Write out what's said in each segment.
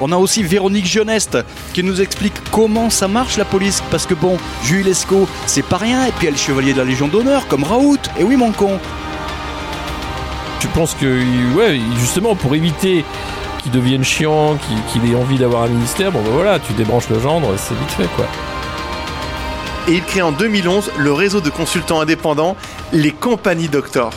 On a aussi Véronique Jeuneste qui nous explique comment ça marche la police. Parce que bon, Jules Lescaut, c'est pas rien. Et puis elle est chevalier de la Légion d'honneur, comme Raoult. Et oui, mon con. Tu penses que, ouais, justement, pour éviter qu'il devienne chiant, qu'il ait envie d'avoir un ministère, bon ben voilà, tu débranches le gendre, c'est vite fait quoi. Et il crée en 2011 le réseau de consultants indépendants, les compagnies Doctor.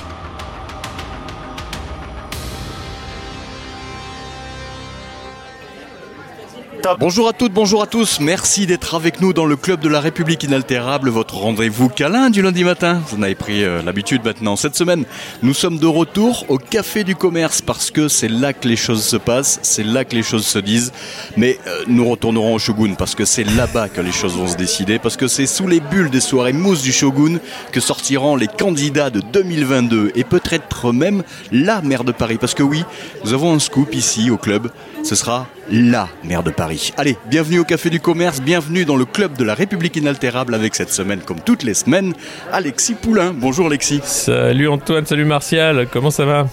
Bonjour à toutes, bonjour à tous. Merci d'être avec nous dans le club de la République inaltérable, votre rendez-vous câlin du lundi matin. Vous en avez pris euh, l'habitude maintenant. Cette semaine, nous sommes de retour au Café du Commerce parce que c'est là que les choses se passent, c'est là que les choses se disent. Mais euh, nous retournerons au Shogun parce que c'est là-bas que les choses vont se décider, parce que c'est sous les bulles des soirées mousse du Shogun que sortiront les candidats de 2022 et peut-être même la maire de Paris. Parce que oui, nous avons un scoop ici au club. Ce sera la maire de Paris. Allez, bienvenue au Café du Commerce, bienvenue dans le club de la République inaltérable avec cette semaine, comme toutes les semaines, Alexis Poulain. Bonjour Alexis. Salut Antoine, salut Martial, comment ça va?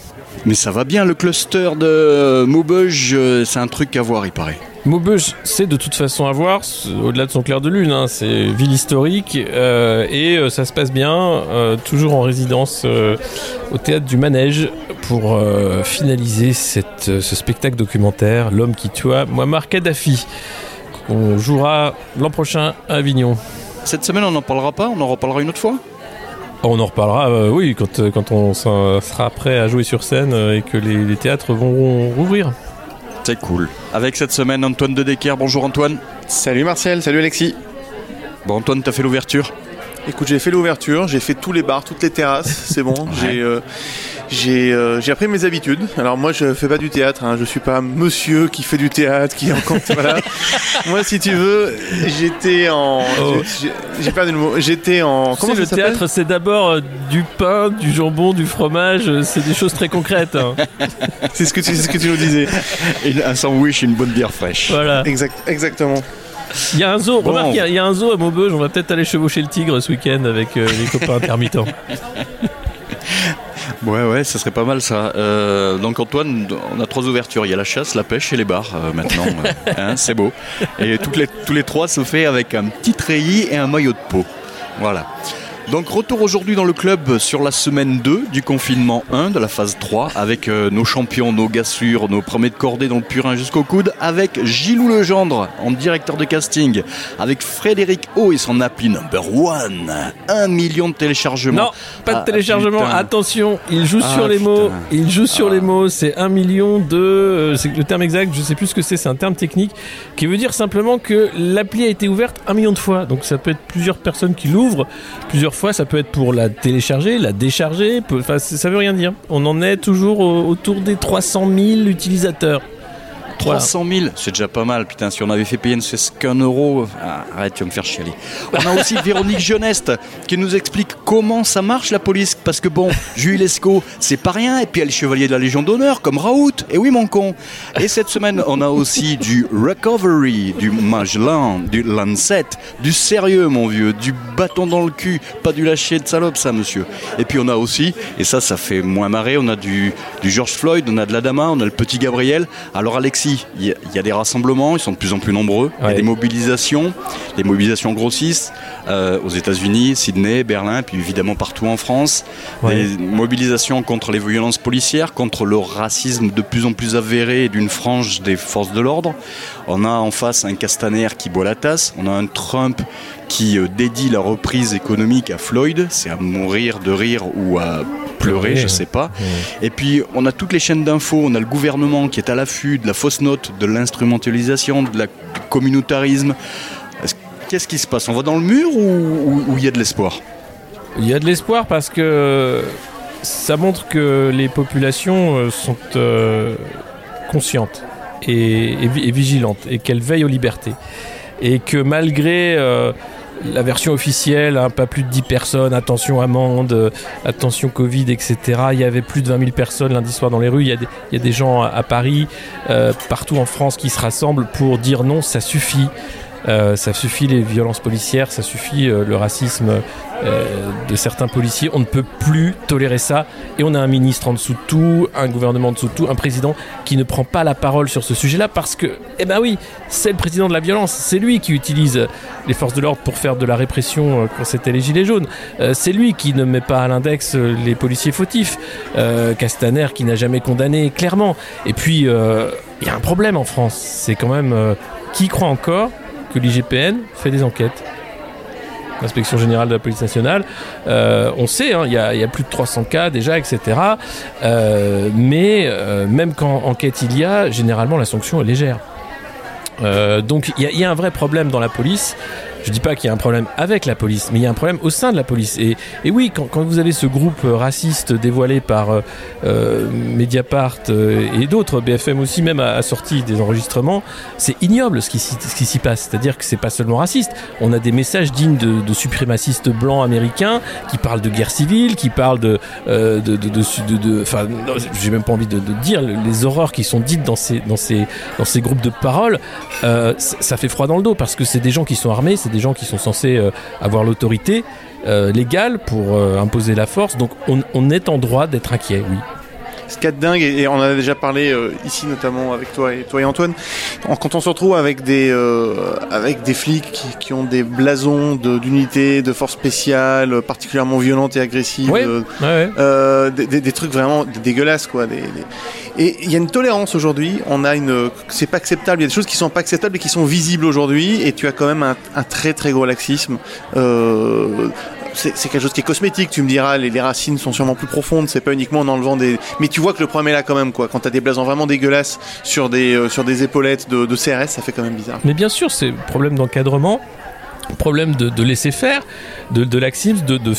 Mais ça va bien, le cluster de Maubeuge, euh, c'est un truc à voir, il paraît. Maubeuge, c'est de toute façon à voir, au-delà de son clair de lune, hein, c'est ville historique euh, et euh, ça se passe bien, euh, toujours en résidence au théâtre du Manège pour finaliser cette, ce spectacle documentaire, L'homme qui tua Muammar Kadhafi, qu'on jouera l'an prochain à Avignon. Cette semaine, on n'en parlera pas, on en reparlera une autre fois? On en reparlera, euh, oui, quand, quand on sera prêt à jouer sur scène et que les, les théâtres vont rouvrir. C'est cool. Avec cette semaine, Antoine de Decker. Bonjour Antoine. Salut Martial, salut Alexis. Bon, Antoine, t'as fait l'ouverture? Écoute, j'ai fait l'ouverture, j'ai fait tous les bars, toutes les terrasses, c'est bon. J'ai euh, j'ai euh, j'ai appris mes habitudes. Alors moi, je fais pas du théâtre, hein, je suis pas monsieur qui fait du théâtre, qui est en compte. voilà. Moi, si tu veux, j'étais en. Oh. j'ai- perdu le mot. J'étais en. Tu sais, le ça s'appelle théâtre, c'est d'abord euh, du pain, du jambon, du fromage, euh, c'est des choses très concrètes. hein. C'est ce que tu, c'est ce que tu nous disais. Et Un sandwich et une bonne bière fraîche. Voilà. Exact, exactement. Il y a un zoo, Bon. remarque, il y a- il y, a un zoo à Maubeuge, on va peut-être aller chevaucher le tigre ce week-end avec euh, les copains intermittents. Ouais, ouais, ça serait pas mal ça. Euh, donc Antoine, on a trois ouvertures. Il y a la chasse, la pêche et les bars euh, maintenant. euh, hein, c'est beau. Et toutes les, tous les trois se fait avec un petit treillis et un maillot de peau. Voilà. Donc retour aujourd'hui dans le club sur la semaine 2 du confinement 1 de la phase 3 avec euh, nos champions, nos gars sûrs, nos premiers de cordée dans le purin jusqu'au coude avec Gilou Legendre en directeur de casting avec Frédéric O et son appli number one. Un million de téléchargements. Non, pas de Ah, téléchargement, putain. attention, il joue Ah, sur les putain. mots, il joue sur Ah. les mots, c'est un million de... euh, c'est le terme exact, je sais plus ce que c'est, c'est un terme technique, qui veut dire simplement que l'appli a été ouverte un million de fois, donc ça peut être plusieurs personnes qui l'ouvrent, plusieurs fois, ça peut être pour la télécharger, la décharger, ça veut rien dire. On en est toujours au- autour des 300 000 utilisateurs. Voilà. 300 000, c'est déjà pas mal. Putain, si on avait fait payer ne serait-ce qu'un euro. Ah, arrête, tu vas me faire chialer. On a aussi Véronique Jeuneste qui nous explique comment ça marche la police. Parce que bon, Jules Lescaut, c'est pas rien. Et puis elle est chevalier de la Légion d'honneur, comme Raoult. Et oui, mon con. Et cette semaine, on a aussi du recovery, du Magellan, du Lancet, du sérieux, mon vieux, du bâton dans le cul. Pas du lâcher de salope, ça, monsieur. Et puis on a aussi, et ça, ça fait moins marrer, on a du, du George Floyd, on a de l'Adama, on a le petit Gabriel. Alors, Alexis, il y, a- il y a des rassemblements, ils sont de plus en plus nombreux. Il y a des mobilisations, les mobilisations grossissent euh, aux États-Unis, Sydney, Berlin, puis évidemment partout en France. Ouais. Des mobilisations contre les violences policières, contre le racisme de plus en plus avéré d'une frange des forces de l'ordre. On a en face un Castaner qui boit la tasse, on a un Trump qui euh, dédie la reprise économique à Floyd, c'est à mourir de rire ou à pleurer, je sais pas. Et puis on a toutes les chaînes d'infos, on a le gouvernement qui est à l'affût de la fausse note, de l'instrumentalisation, de la communautarisme. Est-ce- Qu'est-ce qui se passe? On va dans le mur ou il y a de l'espoir? Il y a de l'espoir parce que ça montre que les populations euh, sont euh, conscientes et, et vi- et vigilantes et qu'elles veillent aux libertés. Et que malgré euh, la version officielle, hein, pas plus de 10 personnes, attention amende, euh, attention Covid, etc. Il y avait plus de 20 000 personnes lundi soir dans les rues. Il y a des, gens à, à Paris, euh, partout en France qui se rassemblent pour dire non, ça suffit. Euh, ça suffit les violences policières, ça suffit euh, le racisme euh, de certains policiers. On ne peut plus tolérer ça. Et on a un ministre en dessous de tout, un gouvernement en dessous de tout, un président qui ne prend pas la parole sur ce sujet-là parce que, eh ben oui, c'est le président de la violence. C'est lui qui utilise les forces de l'ordre pour faire de la répression quand c'était les Gilets jaunes. c'est lui qui ne met pas à l'index les policiers fautifs. Castaner qui n'a jamais condamné clairement. Et puis, il y a un problème en France. C'est quand même qui croit encore? l'IGPN fait des enquêtes l'inspection générale de la police nationale. Euh, on sait, hein, il y, a plus de 300 cas déjà, etc. Euh, mais euh, même quand enquête il y a, généralement la sanction est légère. donc il y, a un vrai problème dans la police. Je dis pas qu'il y a un problème avec la police, mais il y a un problème au sein de la police. Et, oui, quand, vous avez ce groupe raciste dévoilé par euh, euh Mediapart euh, et d'autres, BFM aussi même a, a, sorti des enregistrements, c'est ignoble ce qui, s'y passe. C'est-à-dire que c'est pas seulement raciste. On a des messages dignes de, de suprémacistes blancs américains qui parlent de guerre civile, qui parlent de, euh, de, de, de, j'ai même pas envie de, dire les horreurs qui sont dites dans ces, groupes de paroles. Euh, ça fait froid dans le dos parce que c'est des gens qui sont armés, des gens qui sont censés euh, avoir l'autorité euh, légale pour euh, imposer la force. Donc on, on est en droit d'être inquiet, oui ce qu'il y a de dingue, et, on en a déjà parlé euh, ici notamment avec toi et, toi et Antoine, quand on se retrouve avec des, euh, avec des flics qui, qui, ont des blasons d'unités, de, de forces spéciales, particulièrement violentes et agressives, oui. euh, ouais, ouais. Des, des, des, trucs vraiment dégueulasses. Quoi, des, Et il y a une tolérance aujourd'hui, on a une... C'est pas acceptable, il y a des choses qui sont pas acceptables et qui sont visibles aujourd'hui, et tu as quand même un, un très très gros laxisme. Euh, c'est quelque chose qui est cosmétique. Tu me diras, les, racines sont sûrement plus profondes. C'est pas uniquement en enlevant des. Mais tu vois que le problème est là quand même, quoi. Quand t'as des blasons vraiment dégueulasses sur des euh, sur des épaulettes de, CRS, ça fait quand même bizarre. Mais bien sûr, c'est problème d'encadrement, problème de, laisser faire, de, de, de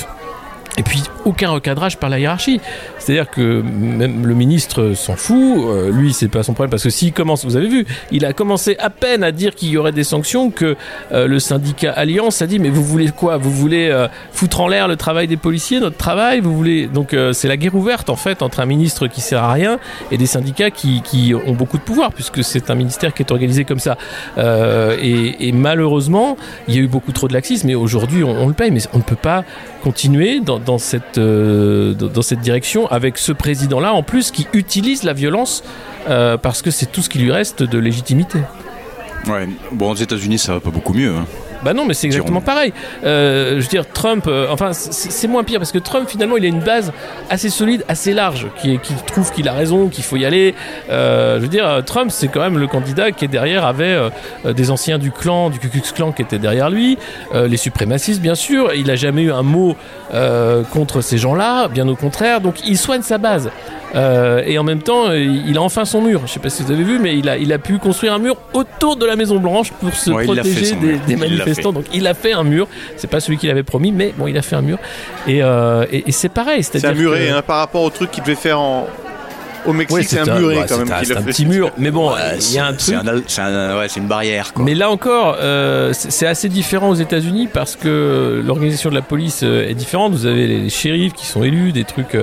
et puis aucun recadrage par la hiérarchie. C'est-à-dire que même le ministre s'en fout, euh, lui c'est pas son problème parce que s'il commence, vous avez vu, il a commencé à peine à dire qu'il y aurait des sanctions que euh, le syndicat Alliance a dit mais vous voulez quoi? Vous voulez euh, foutre en l'air le travail des policiers, notre travail? Vous voulez donc euh, c'est la guerre ouverte en fait entre un ministre qui sert à rien et des syndicats qui, qui ont beaucoup de pouvoir puisque c'est un ministère qui est organisé comme ça. Et, malheureusement, il y a eu beaucoup trop de laxisme et aujourd'hui on, on le paye mais on ne peut pas continuer dans, dans cette dans cette direction avec ce président là en plus qui utilise la violence euh, parce que c'est tout ce qui lui reste de légitimité. Ouais. Bon, aux États-Unis, ça va pas beaucoup mieux. Hein. Bah non, mais c'est exactement pareil. Euh, je veux dire, Trump, euh, enfin, c'est moins pire parce que Trump, finalement, il a une base assez solide, assez large, qui, qui trouve qu'il a raison, qu'il faut y aller. Euh, je veux dire, Trump, c'est quand même le candidat qui est derrière, avait euh, des anciens du clan, du Ku Klux Klan qui étaient derrière lui, euh, les suprémacistes, bien sûr. Il a jamais eu un mot euh, contre ces gens-là, bien au contraire. Donc, il soigne sa base. Euh, et en même temps, il a enfin son mur. Je sais pas si vous avez vu, mais il a, il a pu construire un mur autour de la Maison Blanche pour se ouais, protéger des, des manifestants. Donc il a fait un mur. C'est pas celui qu'il avait promis, mais bon, il a fait un mur. Et, euh, et, et c'est pareil. C'est un muré que... hein, par rapport au truc qu'il devait faire en, au Mexique, ouais, c'est un, un muret ouais, quand même. Un, un petit mur, mais bon, il ouais, y a un truc. C'est un, ouais, une barrière. Quoi. Mais là encore, euh, c'est assez différent aux États-Unis parce que l'organisation de la police euh, est différente. Vous avez les shérifs qui sont élus, des trucs,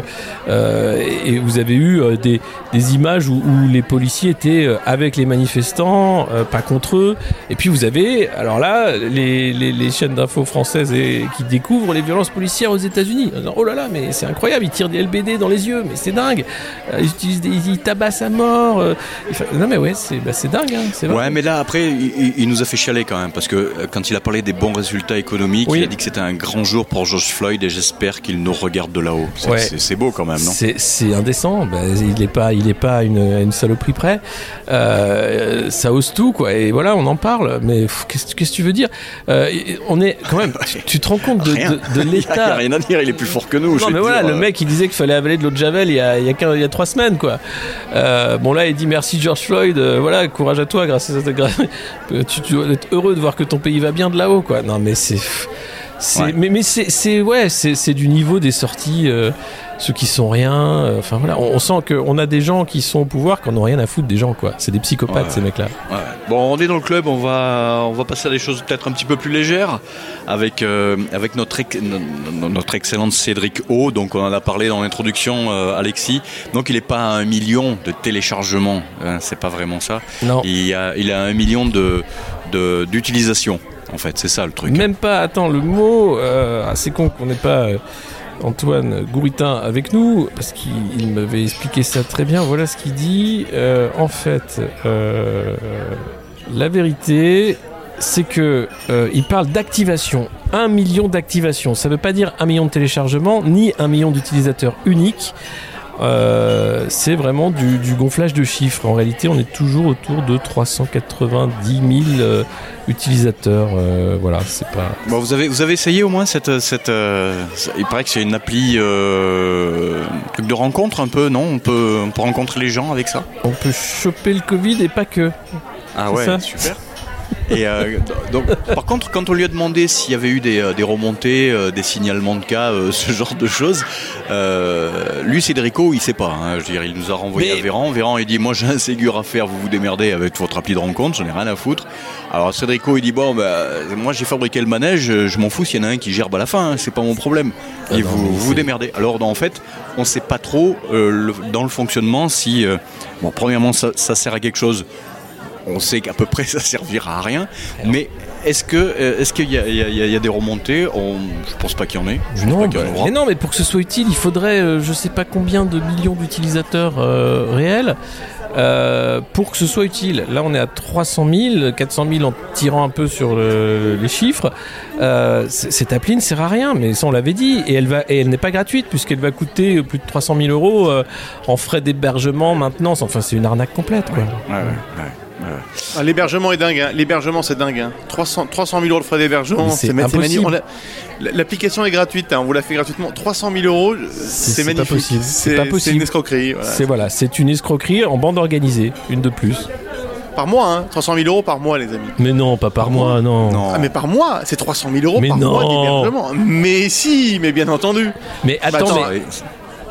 euh, et vous avez eu des, des images où, où, les policiers étaient avec les manifestants, euh, pas contre eux. Et puis vous avez, alors là, les, les, les chaînes d'infos françaises et, qui découvrent les violences policières aux États-Unis. Oh là là, mais c'est incroyable, ils tirent des LBD dans les yeux, mais c'est dingue. Ils utilisent des, ils tabassent à mort. Euh, non mais ouais, c'est bah, dingue. Hein, ouais, mais là après, il, il, nous a fait chialer quand même parce que euh, quand il a parlé des bons résultats économiques, oui. il a dit que c'était un grand jour pour George Floyd et j'espère qu'il nous regarde de là-haut. C'est ouais. beau quand même, non? C'est indécent. Bah, il n'est pas, il est pas une, une saloperie près. Euh, ça ose tout quoi. Et voilà, on en parle. Mais qu'est-ce que tu veux dire? On est quand même. Tu, tu te rends compte de, de, de l'état. il n'y a rien à dire. Il est plus fort que nous. Non mais voilà, le mec il disait qu'il fallait avaler de l'eau de javel il y a, il y a, il y a trois semaines Euh, bon là il dit merci George Floyd, euh, voilà courage à toi grâce à cette tu, tu dois être heureux de voir que ton pays va bien de là-haut quoi. Non mais c'est ouais. mais mais c'est ouais c'est du niveau des sorties euh, ceux qui sont rien euh, enfin voilà on, on sent que on a des gens qui sont au pouvoir qui n'ont rien à foutre des gens quoi c'est des psychopathes ouais. ces mecs là ouais. bon on est dans le club on va on va passer à des choses peut-être un petit peu plus légères avec euh, avec notre notre excellente Cédric O donc on en a parlé dans l'introduction Alexis donc il est pas à un million de téléchargements hein, c'est pas vraiment ça non il a il a un million de- d'utilisation. En fait, c'est ça le truc. Même pas, attends, le mot, euh, ah, c'est con qu'on n'ait pas euh, Antoine Gouritin avec nous, parce qu'il il m'avait expliqué ça très bien. Voilà ce qu'il dit. Euh, en fait, la vérité, c'est que il parle d'activation. Un million d'activations. Ça veut pas dire un million de téléchargements, ni un million d'utilisateurs uniques. Euh, c'est vraiment du, du gonflage de chiffres. En réalité, on est toujours autour de 390 000 euh, utilisateurs. Euh, voilà, c'est pas. Bon, vous avez vous avez essayé au moins cette cette. il paraît que c'est une appli truc de rencontre un peu, non? On peut on peut rencontrer les gens avec ça? On peut choper le Covid et pas que. Ah ça super. Et euh, donc, par contre, quand on lui a demandé s'il y avait eu des, euh, des remontées, euh, des signalements de cas, euh, ce genre de choses, lui, Cédrico, il sait pas. hein. je veux dire, il nous a renvoyé Mais- à Véran. Véran, il dit Moi, j'ai un Ségur à faire, vous vous démerdez avec votre appli de rencontre, j'en ai rien à foutre. Alors, Cédrico, il dit Bon, bah, moi, j'ai fabriqué le manège, je m'en fous s'il y en a un qui gerbe à la fin, hein, c'est pas mon problème. Ah et non, vous vous, démerdez. Alors, en fait, on sait pas trop le- dans le fonctionnement si. bon, premièrement, ça, ça sert à quelque chose on sait qu'à peu près ça servira à rien. Mais est-ce que euh, est-ce qu'il y, a- y y des remontées? On- Je pense pas qu'il y en ait. Je pense Non, pas qu'il y en aura. mais non, mais pour que ce soit utile, il faudrait euh, je sais pas combien de millions d'utilisateurs euh, réels euh, pour que ce soit utile. Là, on est à 300 000, 400 000 en tirant un peu sur le- les chiffres. Euh, cette appli ne sert à rien, mais ça on l'avait dit, et elle va, et elle n'est pas gratuite puisqu'elle va coûter plus de 300 000 euros euh, en frais d'hébergement, maintenance. Enfin, c'est une arnaque complète, quoi. Ouais, ouais, ouais, Ah, L'hébergement est dingue, hein. l'hébergement c'est dingue. Hein. 300, 300 000 euros de frais d'hébergement, c'est magnifique. On l'a- L'application est gratuite, hein. on vous la fait gratuitement. 300 000 euros, c'est c'est pas magnifique. possible, c'est pas c'est possible. une escroquerie. voilà. C'est voilà, c'est une escroquerie en bande organisée, une de plus. Par mois, hein. 300 000 euros par mois, les amis. Mais non, pas par mois, non. Non. Ah, mais par mois, c'est 300 000 euros Mais par non. mois d'hébergement. Mais si, mais bien entendu. Mais attends, attends, mais, Ouais.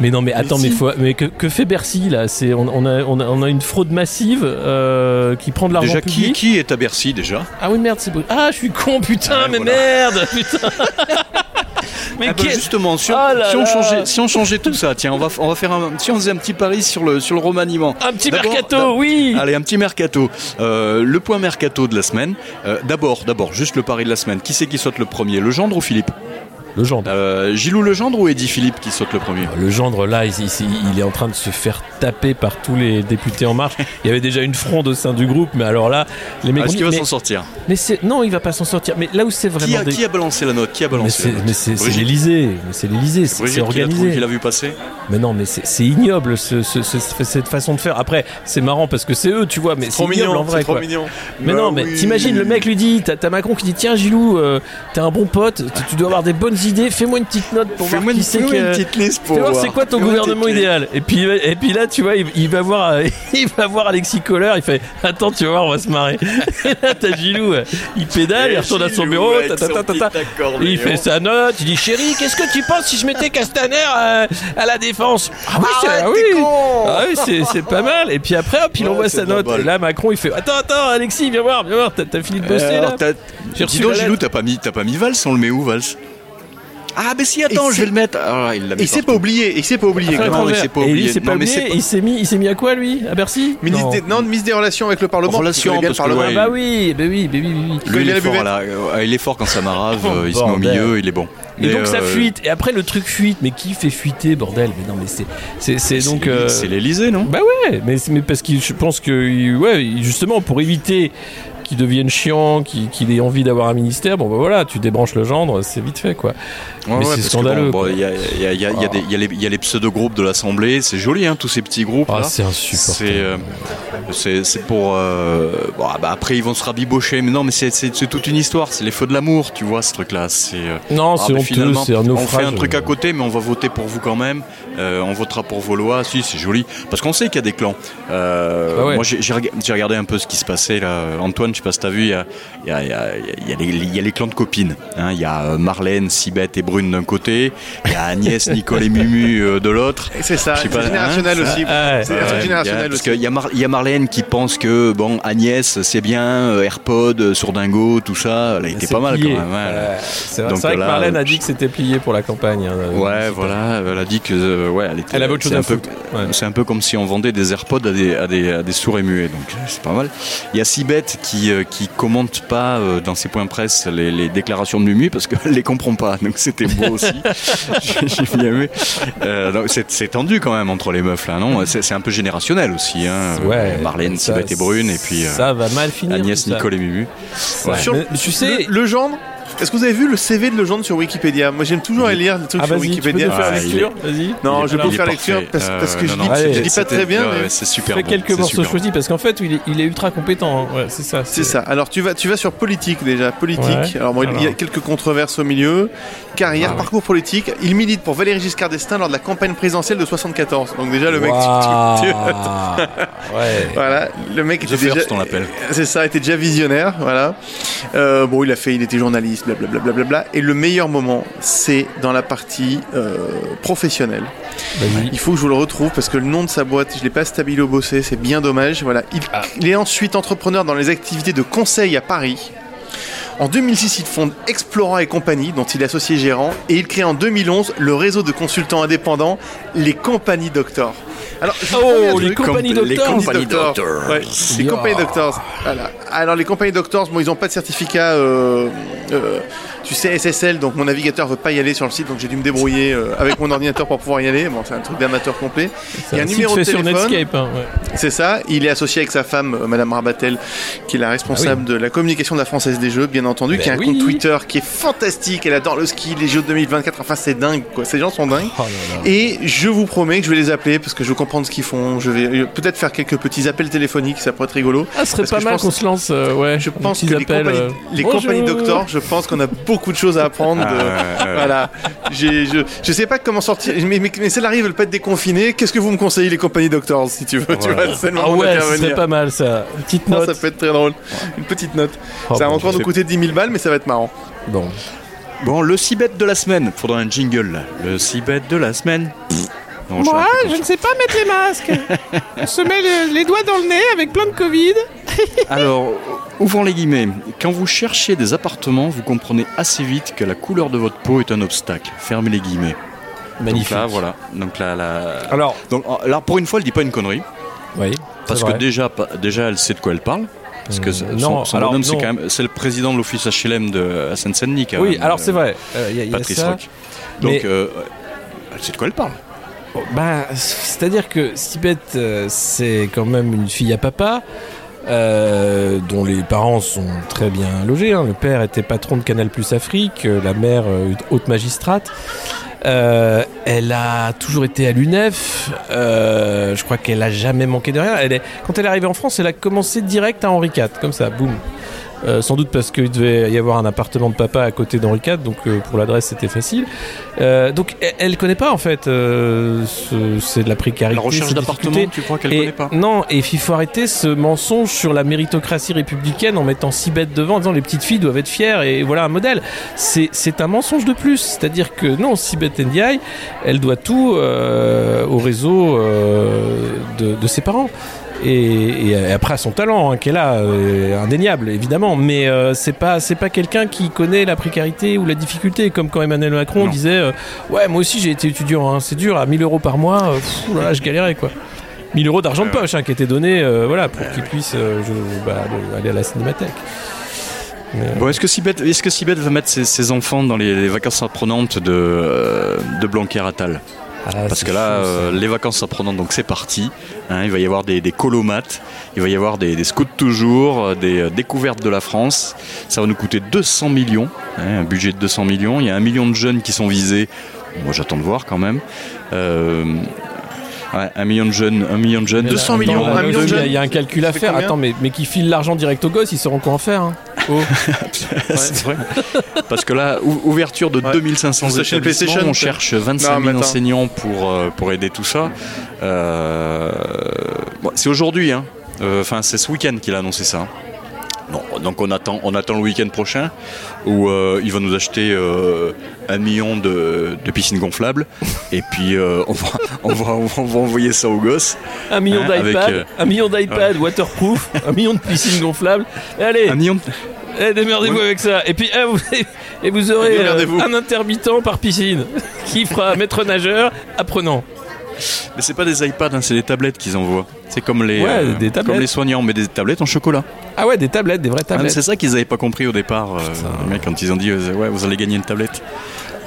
Mais non, mais attends, mais, si. faut- mais que, que fait Bercy là? C'est on, on a, on, a, on a une fraude massive euh, qui prend de l'argent Déjà, qui, public. qui est à Bercy déjà? Ah oui merde, c'est. Ah, je suis con, putain, Ah, mais voilà. merde, putain. mais Ah bah, justement, si on, Ah là si on changeait, si on changeait tout ça, tiens, on va, on va faire un, si on faisait un petit pari sur le, sur le remaniement. un petit mercato, oui. Allez, un petit mercato. Euh, le point mercato de la semaine. Euh, d'abord, d'abord, juste le pari de la semaine. Qui c'est qui saute le premier? Le gendre ou Philippe? Le gendre. euh, Gilou le gendre ou Eddie Philippe qui saute le premier? Le gendre là, il, il- il est en train de se faire taper par tous les députés en marche. Il y avait déjà une fronde au sein du groupe, mais alors là, les mecs. Ah, Est-ce qu'il va s'en sortir? mais non, il va pas s'en sortir. Mais là où c'est qui vraiment a, des- qui a balancé la note? Qui a balancé mais c'est- l'Elysée, mais c'est l'Elysée, c'est qui organisé. qui l'a vu passer Mais non, mais c'est ignoble ce- ce- ce- cette façon de faire. Après, c'est marrant parce que c'est eux, tu vois, mais c'est en mignon, vrai. c'est trop quoi. mignon. Mais Bah non, mais t'imagines, le mec lui dit, t'as Macron qui dit, tiens Gilou, euh, t'es un bon pote, tu dois avoir des bonnes idées, fais-moi une petite note pour voir qui c'est une petite liste pour voir c'est quoi ton gouvernement idéal. Et puis, et puis là, tu vois, il, il va voir, euh, il va voir Alexis Kohler, il fait, attends, tu vas voir, on va se marrer. Et là, t'as Gilou, euh, il pédale, il Et retourne à son bureau, ta, ta, ta. Et il fait sa note, il dit chérie, qu'est-ce que tu penses si je mettais Castaner euh, à la défense? Ah oui, c'est ah oui. Ah oui, c'est, pas mal. Et puis après, hop, il Ouais, envoie sa note. Et là, Macron, il fait Attends, attends, Alexis, viens voir, viens voir, t'as, fini de bosser Euh, là Dis donc, Gilou, t'as pas mis, t'as pas mis Valls On le met où, Valls? Ah, ben si, attends, Et je vais le mettre. Ah, il l'a mis il s'est pas oublié, il s'est pas oublié. Non, il s'est pas oublié. il s'est pas Non, mais oublié, c'est pas- il s'est mis, il s'est mis à quoi lui? À Bercy? Ministre Non. des, non, ministre des Relations avec le Parlement. Relations, parce que, Parlement. ouais, Ah bah oui, bah oui, bah oui, oui, oui. connaît Lui, il est fort, buvette là. Il est fort quand ça marave, Oh, euh, il se met au milieu, il est bon. Et Mais, donc ça euh, fuite. Et après le truc fuite. Mais qui fait fuiter, bordel? Mais non, mais c'est, c'est, c'est c'est donc. l'Élysée- euh, C'est l'Elysée, non? Bah ouais, mais, mais parce que je pense que ouais, justement pour éviter qu'il devienne chiant, qu'il, qu'il ait envie d'avoir un ministère, bon bah voilà, tu débranches le gendre, c'est vite fait quoi. Ouais, Mais ouais, c'est scandaleux, bon, bon, Il y y a- y y les- pseudo-groupes de l'Assemblée, c'est joli, hein, tous ces petits groupes. Ah c'est insupportable. C'est euh, pour. euh, bon, ah bah, après, ils vont se rabibocher, mais non, mais c'est- toute une histoire. C'est les feux de l'amour, tu vois, ce truc-là. C'est. euh, Non, ah, c'est bah, honteux, c'est un on naufrage. fait un truc à côté, mais on va voter pour vous quand même. Euh, on votera pour vos lois. Si, c'est joli. Parce qu'on sait qu'il y a des clans. Ah ouais. Moi, j'ai regardé un peu ce qui se passait là. Antoine, je sais pas si t'as vu, il y a, il y, a, il y, a, il y a les- il y a les clans de copines. hein. Il y a euh, Marlène, Sibeth et Brune d'un côté. Il y a Agnès, Nicole et Mumu euh, de l'autre. C'est ça, c'est pas, générationnel hein, aussi. Ah ouais. C'est Ouais, il y a- générationnel parce qu'il y, a Mar- il y a Marlène qui pense que bon Agnès c'est bien, euh, AirPod, Sourdingo, tout ça, elle a été pas mal plié. quand même. Ouais, c'est vrai, Donc c'est vrai que là, Marlène a dit que c'était plié pour la campagne. hein, Ouais, voilà, elle a dit que euh, ouais, elle était. Elle avait autre chose c'est à un peu-. Ouais. C'est un peu comme si on vendait des AirPods à des, à des, à des sourds et muets, donc c'est pas mal. Il y a Sibeth qui, qui commente pas euh, dans ses points presse les, les déclarations de Mumu parce qu'elle les comprend pas. Donc c'était beau aussi. J'ai bien aimé. Euh, c'est tendu quand même entre les meufs là, non? C'est un peu générationnel aussi. Hein. Ouais, Marlène, ça- Sibeth et Brune, et puis euh, ça va mal finir. Agnès. Nicole et Mumu. Ouais. Sur- Mais tu sais, Le, Legendre Est-ce que vous avez vu le CV de Legendre sur Wikipédia? Moi j'aime toujours aller lire des trucs ah sur vas-y, tu peux Wikipédia. faire Ah, lecture, vas-y. Non, je peux vous est faire lecture parce, parce que Euh, je, non, lis, non, Allez, je lis pas très bien. ouais, c'est super. Fais bon, quelques morceaux choisis parce qu'en fait, il est, il est ultra compétent. hein. Ouais, c'est ça. C'est ça. Alors tu vas, tu vas sur politique déjà. Politique. Ouais. Alors bon, il y a quelques controverses au milieu. Carrière, Ah ouais. parcours politique. Il milite pour Valéry Giscard d'Estaing lors de la campagne présidentielle de 74. Donc déjà le mec. tu- Waouh. tu- tu- ouais. Voilà, le mec The était déjà, c'est ça, était déjà visionnaire, voilà. Euh, bon, il a fait, il était journaliste, blablabla. Et le meilleur moment, c'est dans la partie euh, professionnelle. Vas-y. Il faut que je vous le retrouve parce que le nom de sa boîte, je l'ai pas stabilo bossé, c'est bien dommage. Voilà, il, Ah. il est ensuite entrepreneur dans les activités de conseil à Paris. En 2006, il fonde Explora et compagnie, dont il est associé gérant, et il crée en 2011 le réseau de consultants indépendants, les compagnies Doctor. Alors, Oh, les compagnies Com- les docteurs. compagnies Doctors. Doctors. Ouais, les compagnies Doctors. Voilà. Alors les compagnies Doctors, bon, ils n'ont pas de certificat, euh, euh, tu sais, SSL, donc mon navigateur veut pas y aller sur le site, donc j'ai dû me débrouiller euh, avec mon ordinateur pour pouvoir y aller. Bon, c'est un truc d'amateur complet. Il y a un numéro de sur téléphone. Netscape. hein, ouais. C'est ça. Il est associé avec sa femme, euh, Madame Rabatel, qui est la responsable de la communication de la Française des Jeux, bien entendu, Ben qui a un oui. compte Twitter qui est fantastique. Elle adore le ski, les Jeux de 2024. Enfin, c'est dingue, quoi. Ces gens sont dingues. Oh là là. Et je vous promets que je vais les appeler parce que je veux comprendre ce qu'ils font. Je vais euh, peut-être faire quelques petits appels téléphoniques, ça pourrait être rigolo. Ah, ce serait pas mal qu'on se lance. euh, ouais. Je pense que les appels, compagnies, euh, les compagnies Doctor, je pense qu'on a beaucoup de choses à apprendre. de- Ah. Voilà. J'ai- je, je sais pas comment sortir. Mais, mais, mais ça arrive, veulent pas être déconfinés. Qu'est-ce que vous me conseillez, les compagnies Doctors, si tu veux Tu vois, c'est le Ah ouais, ce d'intervenir. serait pas mal ça. Une petite Non, note. ça peut être très drôle. Une petite note. Oh, ça va bon, encore nous coûter 10 000 balles, mais ça va être marrant. Bon. Bon, le Cibet de la semaine. Faudra un jingle là. Le Cibet de la semaine. Non, Moi, je ne sais pas mettre les masques. On se met le- les doigts dans le nez avec plein de Covid. Alors, ouvrons les guillemets. Quand vous cherchez des appartements, vous comprenez assez vite que la couleur de votre peau est un obstacle. Fermez les guillemets. Magnifique. Donc là, voilà. Donc là, là... Alors, Donc euh, là, pour une fois, elle dit pas une connerie. oui. Parce que déjà, déjà, elle sait de quoi elle parle. Parce que Euh, son, non, son alors, bonhomme, c'est quand même, c'est le président de l'office HLM de à Seine-Saint-Denis. Oui, même, alors euh, c'est vrai. euh, y a, il y a Patrice ça. Roch. Donc, Mais- euh, elle sait de quoi elle parle. Bah, c'est-à-dire que Sibeth, euh, c'est quand même une fille à papa. euh, dont les parents sont très bien logés. hein. Le père était patron de Canal Plus Afrique, euh, la mère haute magistrate. Elle a toujours été à l'UNEF. Je crois qu'elle a jamais manqué de rien. Quand elle est arrivée en France, elle a commencé direct à Henri IV, comme ça, boum. Euh, sans doute parce qu'il devait y avoir un appartement de papa à côté d'Henri IV, donc euh, pour l'adresse c'était facile. Euh, donc elle, elle connaît pas en fait. ce- c'est de la précarité. La recherche d'appartement, tu crois qu'elle Et connaît pas Non, et il faut arrêter ce mensonge sur la méritocratie républicaine en mettant six bêtes devant, en disant les petites filles doivent être fières et voilà un modèle. C'est un mensonge de plus. C'est-à-dire que non, Sibeth Ndiaye, elle doit tout au réseau de, de ses parents. Et, et après à son talent hein, qui est là, euh, indéniable évidemment, mais euh, c'est pas c'est pas quelqu'un qui connaît la précarité ou la difficulté, comme quand Emmanuel Macron Non. disait euh, ouais moi aussi j'ai été étudiant, hein, c'est dur à 1000 euros par mois, euh, pff, oh là là, je galérais quoi. 1000 euros d'argent de poche hein, qui était donné voilà, pour qu'il puisse je- bah, le- aller à la cinémathèque. Bon, est-ce que Sibeth, est-ce que Sibeth va mettre ses, ses enfants dans les, les vacances apprenantes de, de Blanquer Attal? Ah, Parce que là, euh, les vacances apprenantes, donc c'est parti. Hein, il va y avoir des, des colomates, il va y avoir des, des scouts toujours, euh, des euh, découvertes de la France. Ça va nous coûter 200 millions, hein, un budget de 200 millions. Il y a un million de jeunes qui sont visés. Moi, j'attends de voir quand même. Euh, ouais, un million de jeunes, un million de jeunes. Mais 200 là, millions, un million de il y a- jeunes. Il y a un calcul à faire. Attends, mais, mais qui file l'argent direct aux gosses, ils sauront quoi en faire. hein. Oh. C'est vrai. Parce que là, ou- ouverture de Ouais. 2500 Sur chez établissements, on cherche 25 Non, mais 000 attends. enseignants pour, euh, pour aider tout ça. Euh, bon, c'est aujourd'hui, hein. Euh, enfin c'est ce week-end qu'il a annoncé ça. Bon, donc on attend, on attend le week-end prochain où euh, il va nous acheter euh, un million de, de piscines gonflables et puis euh, on, va, on, va, on va envoyer ça aux gosses. Un million Hein, d'iPad, euh, un million d'iPad waterproof, un million de piscines gonflables. Allez, Un million de- eh, démerdez-vous avec ça. Et puis, eh, vous, et vous aurez un intermittent par piscine qui fera maître nageur apprenant. Mais c'est pas des iPads, hein, c'est des tablettes qu'ils envoient. C'est comme les, Ouais, euh, des comme les soignants, mais des tablettes en chocolat. Ah ouais, des tablettes, des vraies Ah, tablettes. c'est ça qu'ils avaient pas compris au départ, euh, les mecs, quand ils ont dit euh, ouais, vous allez gagner une tablette.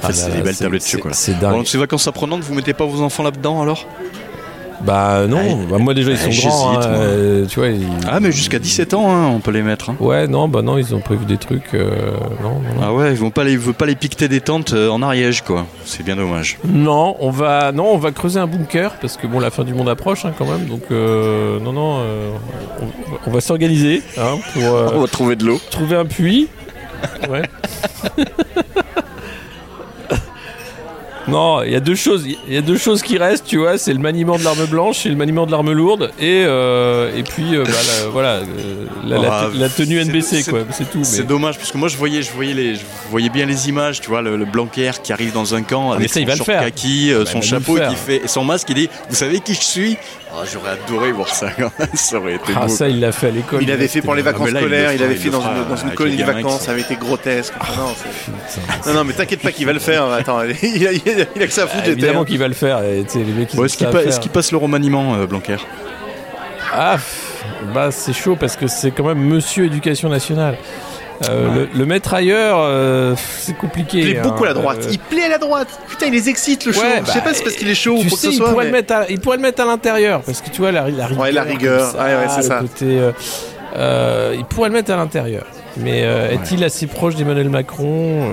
Ah c'est des belles tablettes de chocolat. c'est dingue. Bon, ces vacances apprenantes, vous mettez pas vos enfants là-dedans alors? Bah non, bah, moi déjà ils sont Ouais, grands, hein, euh, tu vois. ils- Ah, mais jusqu'à 17 ans, hein, on peut les mettre. hein. Ouais, non, bah non, ils ont prévu des trucs. euh, non, non, non. Ah ouais, ils vont pas les, ils veulent pas les piqueter des tentes euh, en Ariège, quoi. C'est bien dommage. Non, on va, non, on va creuser un bunker parce que bon, la fin du monde approche hein, quand même. Donc euh, non, non, euh, on, on va s'organiser hein, pour euh, va trouver de l'eau. trouver un puits. Ouais. Non, il y a deux choses. Il y a deux choses qui restent, tu vois. C'est le maniement de l'arme blanche et le maniement de l'arme lourde, et euh, et puis euh, bah, la- voilà euh, la, la- Ah, la tenue NBC quoi. C'est tout. C'est dommage parce que moi je voyais, je voyais les, je voyais bien les images, tu vois, le, le Blanquer qui arrive dans un camp mais avec ça, il son va le short faire. kaki, Bah, son chapeau qui fait et son masque, il dit, vous savez qui je suis? Ah, J'aurais adoré voir ça. quand même. ça aurait été Ah beau. ça, il l'a fait à l'école. Il avait fait pour les Ah, vacances là, scolaires, il, fera, avait il fait dans une, dans une avec colonie de vacances, ça avait été grotesque. Enfin, non, non, non, mais t'inquiète pas qu'il va le faire. Attends, il a, il a- il a que ça à foutre. Ah, j'étais, évidemment qu'il va le faire. et, les mecs, est-ce qu'il pa- passe le remaniement, euh, Blanquer? Ah, bah c'est chaud parce que c'est quand même Monsieur Éducation nationale. Euh, le, le mettre ailleurs, euh, c'est compliqué. Il plaît beaucoup à la hein. droite. Euh, Il plaît à la droite. Putain, il les excite le show. Ouais, je sais bah, pas si c'est parce qu'il est chaud ou que sais, ce il soit. pourrait, mais- le mettre à, il pourrait le mettre à l'intérieur parce que tu vois la, la rigueur. Ouais, la rigueur. comme Ouais, ouais, c'est ça. côté, il pourrait le mettre à l'intérieur. Mais est-il assez proche d'Emmanuel Macron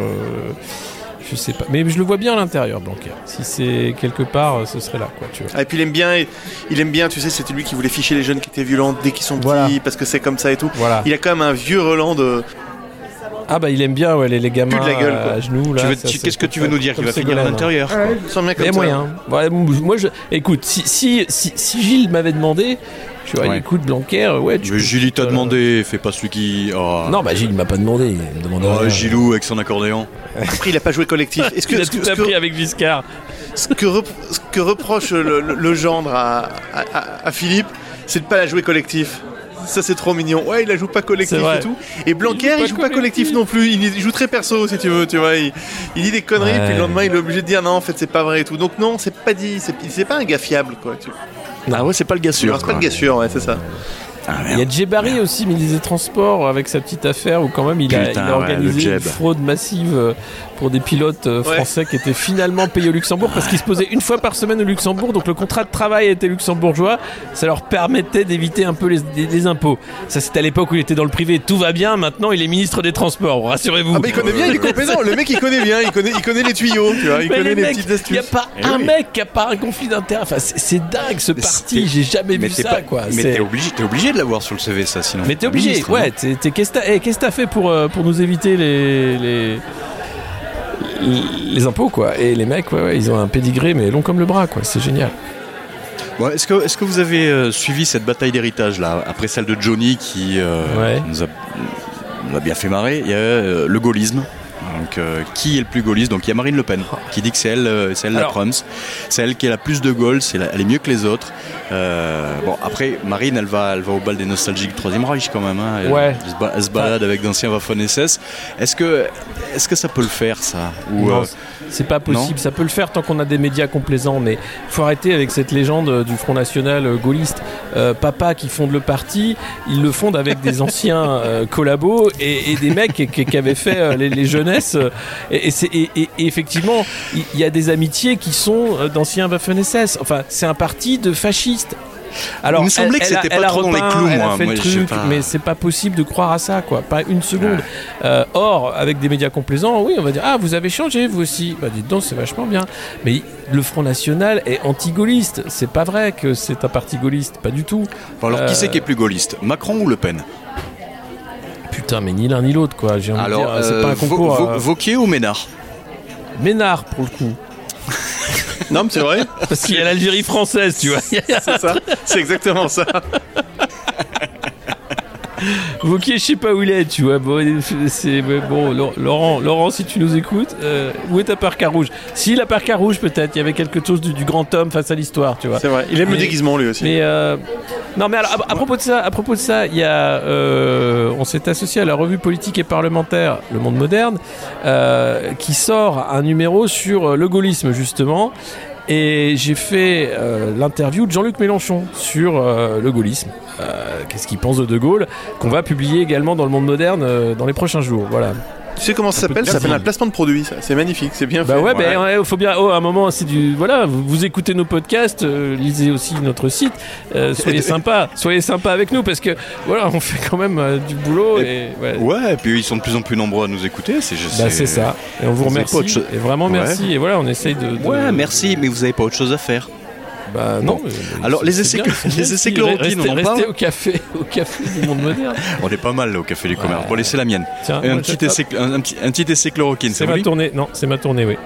Je sais pas. Mais je le vois bien à l'intérieur, Blanquer. Si c'est quelque part, ce serait là, quoi. Tu vois. Ah, et puis il aime bien, il aime bien, tu sais, c'était lui qui voulait ficher les jeunes qui étaient violents dès qu'ils sont petits, Voilà. parce que c'est comme ça et tout. Voilà. Il a quand même un vieux Roland de. Ah bah il aime bien ouais, les, les gamins de la gueule, quoi. à genoux. Tu tu- Qu'est-ce que tu veux nous dire? Qu'il va finir à l'intérieur. Il y a moyen. Moi, je, écoute, si, si, si, si Gilles m'avait demandé, lui aurais Ouais. dit, écoute, Blanquer, ouais, tu Mais Julie t'a euh, demandé, fais pas celui qui. Oh. Non, bah Gilles il m'a pas demandé. Il me demandait Oh, rien. Gilou avec son accordéon. Après, il a pas joué collectif. Est-ce que, Il a que- tout que- appris avec Viscar. ce que, rep- ce que reproche le, le- le gendre à- à Philippe, c'est de pas la jouer collectif? Ça c'est trop mignon. Ouais, il la joue pas collectif et tout. Et Blanquer, il joue, pas collectif non plus. Il, joue très perso si tu veux, tu vois. Il, il dit des conneries, Ouais. puis le lendemain il est obligé de dire non, en fait c'est pas vrai et tout. Donc non, c'est pas dit, c'est c'est pas un gars fiable quoi. Tu... Ah ouais, c'est pas le gars sûr. C'est pas le gars sûr, ouais, c'est ça. Ah, Il y a merde. Djebari aussi, ministre des Transports, avec sa petite affaire où quand même il a, il organisé une fraude massive euh, pour des pilotes euh, Ouais. français qui étaient finalement payés au Luxembourg parce qu'ils se posaient une fois par semaine au Luxembourg, donc le contrat de travail était luxembourgeois, ça leur permettait d'éviter un peu les, les- les impôts. Ça c'était à l'époque où il était dans le privé, tout va bien, maintenant il est ministre des Transports, rassurez-vous. Ah bah il connaît bien, il est compétent. Le mec il connaît bien, il connaît, il connaît les tuyaux, tu vois. Il Mais connaît les les mecs, petites il n'y a astuces. pas Eh un oui. mec qui a pas un conflit d'intérêt. Enfin, c'est dingue ce parti. J'ai jamais Mais vu ça, pas- quoi. Mais t'es obligé, t'es obligé de l'avoir sur le CV, ça, sinon. Mais t'es obligé, Ministre, ouais. Qu'est-ce que t'as eh, qu'est-ce que t'as fait pour, euh, pour nous éviter les, les, les impôts, quoi? Et les mecs, ouais, ouais, ils ont un pédigré, mais long comme le bras, quoi. C'est génial. Bon, est-ce que, est-ce que vous avez euh, suivi cette bataille d'héritage là, après celle de Johnny qui euh, Ouais. nous, a, nous a bien fait marrer? Il y a le gaullisme. Donc, euh, qui est le plus gaulliste Donc, il y a Marine Le Pen qui dit que c'est elle, euh, c'est elle la Prums. C'est elle qui a la plus de Gaulle, c'est la- elle est mieux que les autres. Euh, bon, après, Marine, elle va, elle va au bal des nostalgiques du Troisième Reich quand même. hein. Elle, Ouais. elle se, ba- elle se balade avec d'anciens Waffen SS. Est-ce que, est-ce que ça peut le faire ça Ou, Non, euh, c'est pas possible. Ça peut le faire tant qu'on a des médias complaisants, mais faut arrêter avec cette légende euh, du Front National euh, gaulliste. Euh, papa qui fonde le parti, il le fonde avec des anciens euh, collabos et, et des mecs qui, qui- qui avaient fait euh, les, les jeunesses. Euh, et, et c'est- et- et- et effectivement, il y, a des amitiés qui sont euh, d'anciens Waffen-SS. Enfin, c'est un parti de fascistes. Alors, Il me semblait que elle- c'était pas elle a trop dans les clous, elle a moi. fait Moi, le je sais truc, pas. mais c'est pas possible de croire à ça, quoi. Pas une seconde. Euh, or, avec des médias complaisants, oui, on va dire Ah, vous avez changé, vous aussi. Bah, dites donc, c'est vachement bien. Mais le Front National est anti-gaulliste. C'est pas vrai que c'est un parti gaulliste, pas du tout. bon, alors, qui c'est qui est plus gaulliste Macron ou Le Pen? Putain, mais ni l'un ni l'autre, quoi. J'ai envie de Alors, dire, c'est euh, pas un concours. Vo- euh, Vauquier ou Ménard? Ménard, pour le coup. Non, mais c'est vrai, Parce qu'il y a l'Algérie française, tu vois. c'est ça. C'est exactement ça. Vauquier, je sais pas où il est, tu vois. Bon, c'est ouais, bon, Laurent, Laurent, si tu nous écoutes, euh, où est ta parka rouge? Si la parka rouge, peut-être. Il y avait quelque chose du, du grand homme face à l'histoire, tu vois. C'est vrai. Il aime le déguisement lui aussi. Mais euh, non, mais alors, à, à propos de ça, à propos de ça, il y a, euh, on s'est associé à la revue politique et parlementaire Le Monde Moderne, qui sort un numéro sur le gaullisme justement. Et j'ai fait euh, l'interview de Jean-Luc Mélenchon sur euh, le gaullisme. Euh, Qu'est-ce qu'il pense de De Gaulle Qu'on va publier également dans le monde moderne dans les prochains jours. Voilà. Tu sais comment ça s'appelle? Ça s'appelle un placement de produit, ça. C'est magnifique, c'est bien Bah fait. ouais, ben ouais, faut bien. Oh, à un moment, c'est du. Voilà, vous, vous écoutez nos podcasts, euh, lisez aussi notre site. euh, soyez sympa, soyez sympa avec nous parce que voilà, on fait quand même euh, du boulot et. ouais. Ouais, et puis ils sont de plus en plus nombreux à nous écouter. C'est juste. Bah c'est ça. Et on vous remercie. pas autre chose- Et vraiment Ouais. merci. Et voilà, on essaye de. de- Ouais, merci, mais vous avez pas autre chose à faire. Bah non. Alors, les essais bien, les essais chloroquine, Restez, on en restez parle au café, au café du monde moderne. On est pas mal là, au Café du Commerce. Bon, laissez la mienne. Tiens, un, petit essai, un, un petit, un petit essai chloroquine, C'est ma tournée. Non, c'est ma tournée, oui.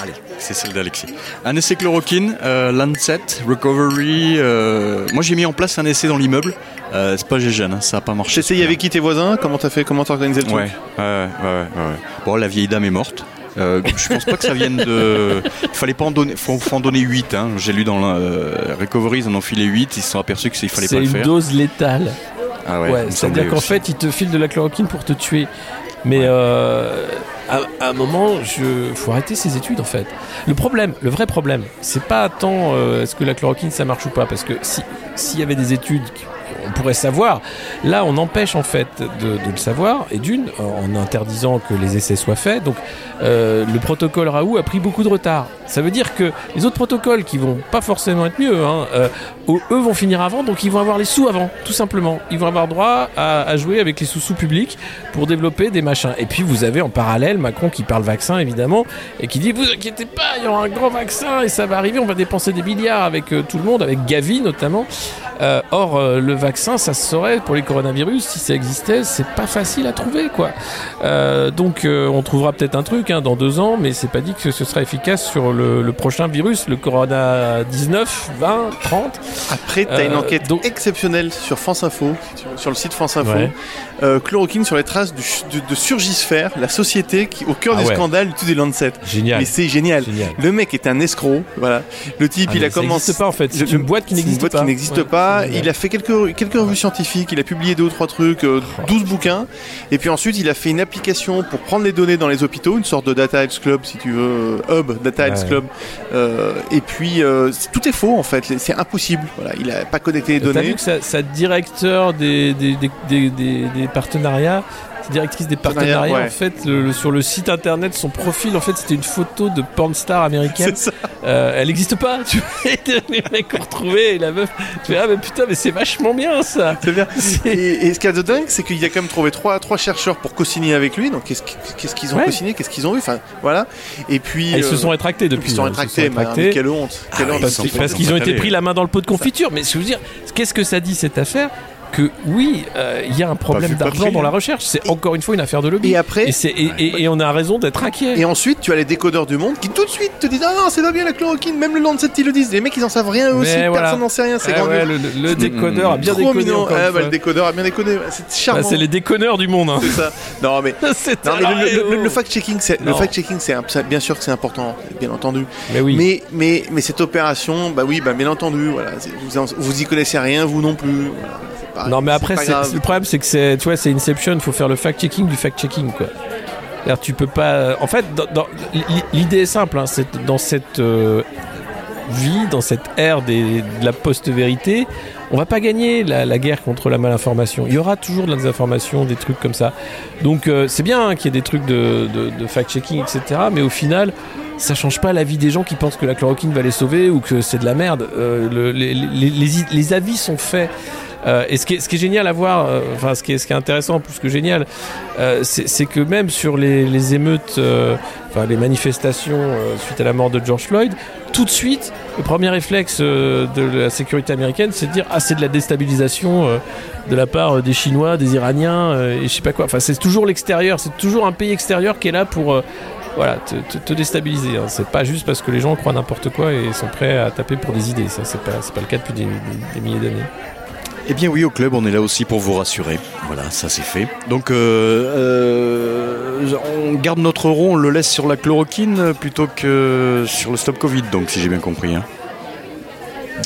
Allez, c'est celle d'Alexis. Un essai chloroquine, euh, Lancet, Recovery. euh, Moi, j'ai mis en place un essai dans l'immeuble. Euh, c'est pas GGN, hein, ça a pas marché. J'ai essayé avec qui tes voisins? Comment t'as fait? Comment t'as organisé le truc? ouais, ouais, ouais, ouais, ouais. Bon, la vieille dame est morte. Euh, je pense pas que ça vienne de. Il fallait pas en donner. Faut, faut en donner 8. Hein. J'ai lu dans la euh, Recovery, ils en ont filé 8. Ils se sont aperçus que c'est- il fallait C'est pas le une faire. dose létale. Ah Ouais, c'est-à-dire qu'en fait, ils te filent de la chloroquine pour te tuer. Mais euh, à, à un moment, je faut arrêter ces études en fait. Le problème, le vrai problème, c'est pas tant euh, est-ce que la chloroquine ça marche ou pas, parce que si s'il y avait des études qui- on pourrait savoir. Là, on empêche en fait de, le savoir, et d'une, en interdisant que les essais soient faits. Donc, euh, le protocole Raoult a pris beaucoup de retard. Ça veut dire que les autres protocoles qui vont pas forcément être mieux, hein, euh, eux vont finir avant, donc ils vont avoir les sous avant, tout simplement. Ils vont avoir droit à, à jouer avec les sous-sous publics pour développer des machins. Et puis vous avez en parallèle Macron qui parle vaccin évidemment et qui dit vous inquiétez pas, il y aura un grand vaccin et ça va arriver, on va dépenser des milliards avec euh, tout le monde, avec Gavi notamment. Euh, or euh, le vaccin, ça se saurait pour les coronavirus si ça existait, c'est pas facile à trouver quoi. Euh, donc on trouvera peut-être un truc hein, dans deux ans, mais c'est pas dit que ce sera efficace sur le, le prochain virus, le Corona 19, 20, 30. Après, t'as une enquête donc- exceptionnelle sur France Info, sur le site France Info. Ouais. Chloroquine sur les traces du, de, de Surgisphère, la société qui, au cœur Ah du ouais. scandale du tout des Lancet. Génial. Mais c'est génial. Génial. Le mec est un escroc, voilà. Le type, Ah, il a commencé. pas en fait. C'est une boîte qui une n'existe boîte pas. qui n'existe Ouais, pas. Il a fait quelques, quelques revues scientifiques, il a publié deux ou trois trucs, euh, 12 bouquins. Et puis ensuite, il a fait une application pour prendre les données dans les hôpitaux, une sorte de Data Health Club, si tu veux, euh, Hub, Data Health Ouais. Club. Euh, et puis, euh, tout est faux en fait, c'est impossible. Voilà, il a pas connecté les T'as données. vu que sa, sa directeur des, des, des, des, des- des partenariats, directrice des Partenariats, ouais. en fait, le- le- sur le site internet, son profil, en fait, c'était une photo de pornstar américaine. C'est ça. Euh, elle n'existe pas. Tu les mecs ont retrouvé et la meuf. Tu fais ah mais putain mais c'est vachement bien ça. C'est bien. C'est- Et, et ce qu'il y a de dingue, c'est qu'il a quand même trouvé trois, trois chercheurs pour co-signer avec lui. Donc qu'est-ce qu'- qu'est-ce qu'ils ont Ouais. co-signé, qu'est-ce qu'ils ont eu, enfin voilà. Et puis Ah, ils se euh, sont rétractés depuis. ils se sont hein, rétractés. mais, rétractés. mais quelle honte, quelle Ah honte. Parce, parce ils qu'ils ont été pris la main dans le pot de confiture. Mais je veux dire, qu'est-ce que ça dit cette affaire? Que oui, euh, il y a un problème d'argent dans la recherche. C'est encore une fois une affaire de lobby. Et après, Et, c'est- et- et- et on a raison d'être inquiet. Et ensuite, tu as les décodeurs du monde qui tout de suite te disent Ah non, c'est pas bien la chloroquine, même le Lancet ils le disent. Les mecs ils en savent rien eux aussi, voilà. personne n'en sait rien, c'est Ah grandiose. ouais, le, décodeur a bien décodé. Ah, une bah, le décodeur a bien décodé, c'est charmant. Bah, c'est les déconneurs du monde. hein. C'est ça. Non mais, C'est non, mais le, fact-checking, c'est le fact-checking, c'est c'est- bien sûr que c'est important, bien entendu. Mais oui. Mais mais mais cette opération, bah oui, bah bien entendu, voilà, c'est- vous, vous y connaissez rien, vous non plus. Voilà, pas- Non, mais après, c'est- le problème, c'est que c'est, tu vois, c'est Inception. Il faut faire le fact-checking du fact-checking, quoi. Tu peux pas. En fait, l'idée est simple. hein, c'est dans cette euh, vie, dans cette ère des- de la post-vérité, on va pas gagner la, la guerre contre la malinformation. Il y aura toujours de la désinformation, des trucs comme ça. Donc, euh, c'est bien hein, qu'il y ait des trucs de, de- de fact-checking, etc. Mais au final. Ça change pas la vie des gens qui pensent que la chloroquine va les sauver ou que c'est de la merde. Euh, le- les, les- les- les avis sont faits. Euh, et ce qui, est, génial à voir, euh, enfin ce qui est, intéressant plus que génial, euh, c'est que même sur les, émeutes, enfin les manifestations suite à la mort de George Floyd, tout de suite, le premier réflexe de la sécurité américaine, c'est de dire ah c'est de la déstabilisation de la part des Chinois, des Iraniens et je sais pas quoi. Enfin c'est toujours l'extérieur, c'est toujours un pays extérieur qui est là pour voilà, te, déstabiliser. hein. C'est pas juste parce que les gens croient n'importe quoi et sont prêts à taper pour des idées. Ça, c'est pas, le cas depuis des milliers d'années. Eh bien oui, au club, on est là aussi pour vous rassurer. Voilà, ça c'est fait. Donc, euh, euh, on garde notre rond, on le laisse sur la chloroquine plutôt que sur le stop Covid, donc si j'ai bien compris. hein.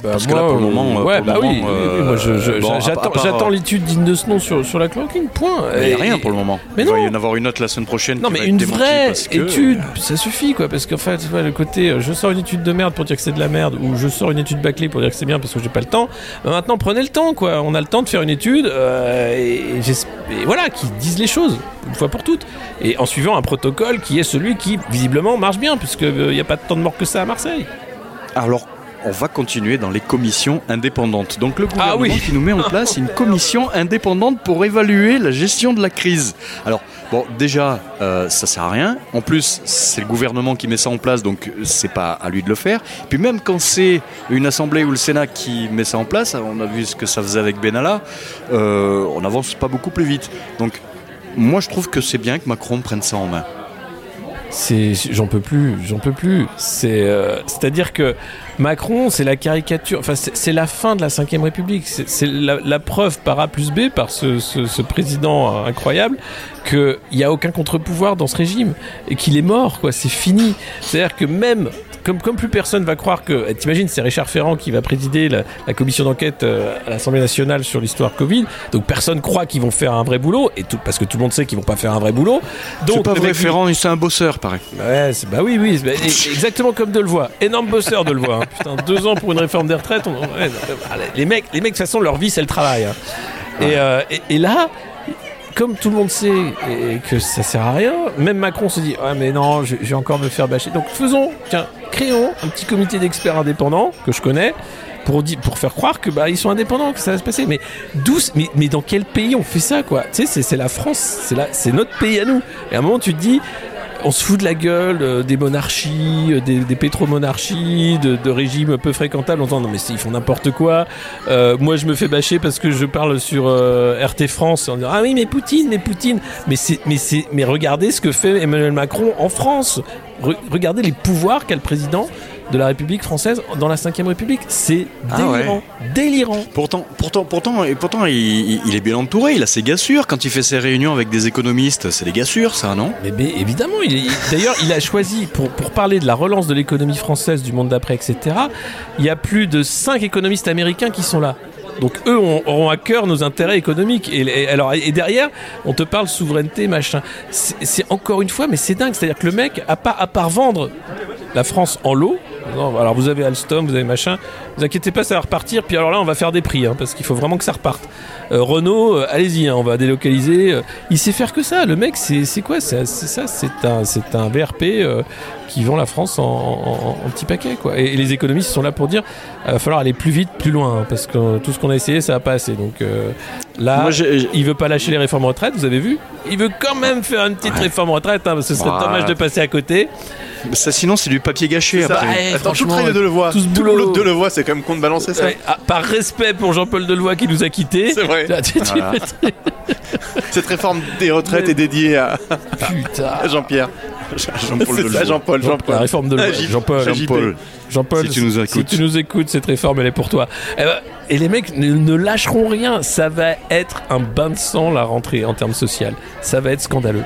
Bah, Parce que là, pour le moment, euh, ouais, pour le bah oui, moment, oui, oui, moi je- je- euh, bon, à- j'attends part, euh, l'étude digne de ce nom sur, sur la chloroquine, point. Il n'y a rien pour le moment. Mais Il va y en avoir une autre la semaine prochaine. Non qui mais va une vraie que- étude, ça suffit quoi, parce qu'en fait, le côté euh, je sors une étude de merde pour dire que c'est de la merde, ou je sors une étude bâclée pour dire que c'est bien parce que j'ai pas le temps. Bah, maintenant, prenez le temps quoi, on a le temps de faire une étude euh, et, voilà, qui disent les choses une fois pour toutes, et en suivant un protocole qui est celui qui visiblement marche bien, puisque il n'y a pas tant de morts que ça à Marseille. Alors, on va continuer dans les commissions indépendantes. Donc, le gouvernement Ah oui. qui nous met en place une commission indépendante pour évaluer la gestion de la crise. Alors, bon, déjà, euh, ça sert à rien. En plus, c'est le gouvernement qui met ça en place, donc euh, c'est pas à lui de le faire. Puis même quand c'est une assemblée ou le Sénat qui met ça en place, on a vu ce que ça faisait avec Benalla, euh, on n'avance pas beaucoup plus vite. Donc, moi, je trouve que c'est bien que Macron prenne ça en main. C'est, j'en peux plus, j'en peux plus. C'est, euh, c'est-à-dire que Macron, c'est la caricature, enfin, c'est, la fin de la Ve République. C'est, la, preuve par A plus B, par ce, ce, ce président incroyable, qu'il n'y a aucun contre-pouvoir dans ce régime et qu'il est mort, quoi. C'est fini. C'est-à-dire que même comme, comme plus personne va croire que. T'imagines, c'est Richard Ferrand qui va présider la, la commission d'enquête euh, à l'Assemblée nationale sur l'histoire Covid. Donc personne croit qu'ils vont faire un vrai boulot, et tout, parce que tout le monde sait qu'ils vont pas faire un vrai boulot. Donc C'est pas vrai, Ferrand, c'est un bosseur, pareil. Ouais, bah oui, oui, bah, exactement comme Delevoye. Énorme bosseur Delevoye. hein. Putain, deux ans pour une réforme des retraites. on- ouais, non, bah, les mecs, les mecs, de toute façon, leur vie, c'est le travail. hein. Et, euh, et, et là, comme tout le monde sait et que ça sert à rien, même Macron se dit ah mais non, je, vais encore me faire bâcher. Donc faisons, tiens, créons un petit comité d'experts indépendants que je connais. Pour, faire croire que bah ils sont indépendants que ça va se passer mais d'où mais, mais dans quel pays on fait ça quoi? Tu sais c'est- la France c'est notre pays à nous et à un moment tu te dis on se fout de la gueule euh, des monarchies, euh, des, pétromonarchies, de, régimes peu fréquentables. On dit non mais ils font n'importe quoi. Euh, moi je me fais bâcher parce que je parle sur RT France en disant ah oui mais Poutine, mais Poutine. Mais mais mais regardez ce que fait Emmanuel Macron en France. Re- regardez les pouvoirs qu'a le président de la République française dans la 5 République. C'est Ah ouais. délirant, délirant. Pourtant, pourtant, pourtant, et pourtant, il, est bien entouré. Il a ses gars sûrs. Quand il fait ses réunions avec des économistes, c'est des gars sûrs, ça, non? Mais, mais évidemment, il d'ailleurs, il a choisi, pour, pour parler de la relance de l'économie française, du monde d'après, etc., il y a plus de 5 économistes américains qui sont là. Donc eux ont- auront à cœur nos intérêts économiques. Et, et- alors, et derrière, on te parle souveraineté, machin. C'est c'est encore une fois, mais c'est dingue. C'est-à-dire que le mec, à part, à part vendre la France en lot, alors vous avez Alstom, vous avez machin, vous inquiétez pas, ça va repartir. Puis alors là, on va faire des prix, hein, parce qu'il faut vraiment que ça reparte. Euh, Renault, euh, allez-y, hein, on va délocaliser. euh, il sait faire que ça. Le mec, c'est quoi C'est ça, c'est un, un VRP euh, qui vend la France en, en- en petits paquets, quoi. Et, les économistes sont là pour dire, il va falloir aller plus vite, plus loin, hein, parce que euh, tout ce qu'on a essayé, ça va pas assez. Donc euh, là, Moi, il veut pas lâcher les réformes retraite, vous avez vu Il veut quand même faire une petite réforme retraite, hein, parce que ce serait Ouais. dommage de passer à côté. Ça, sinon, c'est du papier gâché. Après. ouais, Attends, tout le travail de Delevoye, tout ce tout boulot. le boulot de Delevoye, c'est quand même contrebalancé ça. Ouais, ah, par respect pour Jean-Paul Delevoye qui nous a quittés. C'est vrai. Tu- Voilà. Cette réforme des retraites est dédiée à Jean-Pierre. Jean-Paul. Jean-Paul, La réforme de Ah. J- Jean-Paul. Jean- Jean-Paul. Jean-Paul, Si tu nous écoutes. si tu nous écoutes, cette réforme, elle est pour toi. Eh ben, et les mecs ne, ne lâcheront rien. Ça va être un bain de sang, la rentrée, en termes social. Ça va être scandaleux.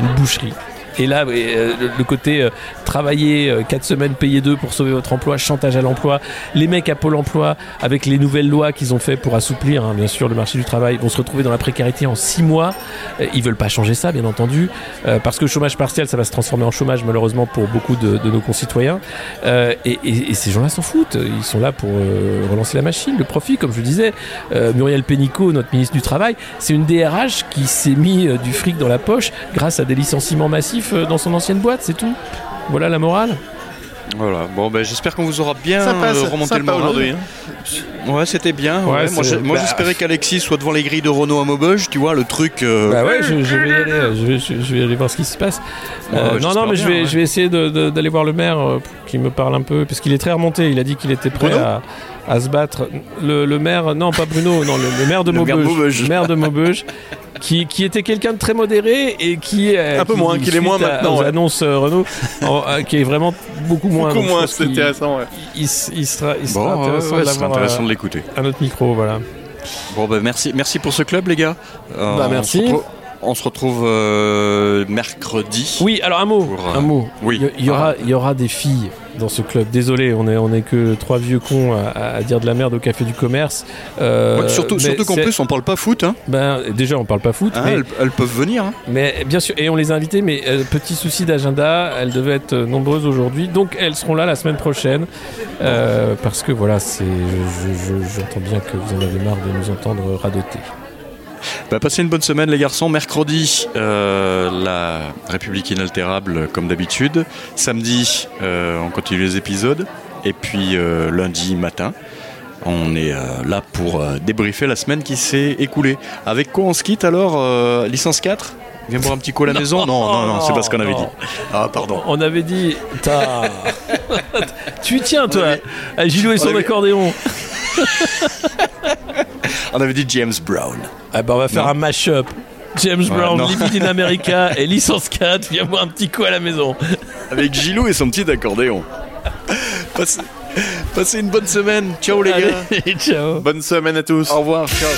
Une boucherie. Et là, euh, le, côté euh, travailler 4 semaines, payer 2 pour sauver votre emploi, chantage à l'emploi. Les mecs à Pôle emploi, avec les nouvelles lois qu'ils ont fait pour assouplir, hein, bien sûr, le marché du travail, vont se retrouver dans la précarité en 6 mois. Euh, ils veulent pas changer ça, bien entendu, euh, parce que chômage partiel, ça va se transformer en chômage, malheureusement, pour beaucoup de, nos concitoyens. Euh, et, et- ces gens-là s'en foutent. Ils sont là pour euh, relancer la machine, le profit, comme je le disais. Euh, Muriel Pénicaud, notre ministre du Travail, c'est une DRH qui s'est mis euh, du fric dans la poche grâce à des licenciements massifs euh, dans son ancienne boîte, c'est tout. Voilà la morale. Voilà. Bon, ben, j'espère qu'on vous aura bien euh, remonté le moral. aujourd'hui. hein. Ouais, c'était bien. Ouais, ouais. Moi, bah- j'espérais qu'Alexis soit devant les grilles de Renault à Maubeuge, tu vois, le truc. euh, Bah ouais, je, je vais y aller, je vais, je, je vais aller voir ce qui se passe. Euh, ouais, non, non, mais je vais, ouais. je vais essayer d'aller voir le maire euh, pour qu'il me parle un peu, parce qu'il est très remonté. Il a dit qu'il était prêt Bruno à, à se battre. Le, le maire, non, pas Bruno, non, le, le maire de Le Maubeuge, maire de Maubeuge, qui, qui était quelqu'un de très modéré et qui euh, Un peu qui, moins, qu'il est moins à- maintenant, ouais. annonces euh, Renault, en- euh, qui est vraiment beaucoup moins. Beaucoup moins, c'est intéressant. ouais. Il, sera, il sera Bon, ouais, intéressant ouais, de intéressant euh, l'écouter. à notre micro, voilà. Bon, ben, merci, merci pour ce club, les gars. Euh, Bah, on merci. se retrouve- on se retrouve euh, mercredi. Oui, alors un mot. Pour, un mot. oui. Il y, aura, il y aura des filles dans ce club. Désolé, on est, on est que trois vieux cons à, à dire de la merde au café du commerce. Euh, Ouais, surtout surtout qu'en plus, on parle pas foot. Hein. Ben, déjà, on parle pas foot, Hein, mais, elles, elles peuvent venir. hein. mais bien sûr, et on les a invitées, mais euh, petit souci d'agenda, elles devaient être nombreuses aujourd'hui, donc elles seront là la semaine prochaine, euh, parce que voilà, c'est, je- je- j'entends bien que vous en avez marre de nous entendre radoter. Bah, passez une bonne semaine les garçons. Mercredi, euh, la République inaltérable comme d'habitude. Samedi, euh, on continue les épisodes. Et puis euh, lundi matin, on est euh, là pour euh, débriefer la semaine qui s'est écoulée. Avec quoi on se quitte alors euh, Licence 4 Viens boire un petit coup à la maison? Non, non, non, c'est pas ce qu'on avait non. dit. Ah, pardon. On avait dit, tu y tiens toi, avait- à Gilot et on son avait- accordéon. On avait dit James Brown. Ah bah on va faire Non. un mash-up. James Ouais, Brown. Living in America et Licence 4, viens boire un petit coup à la maison. Avec Gilou et son petit accordéon. Passez, passez une bonne semaine. Ciao les gars. Ciao. Bonne semaine à tous. Au revoir. Ciao.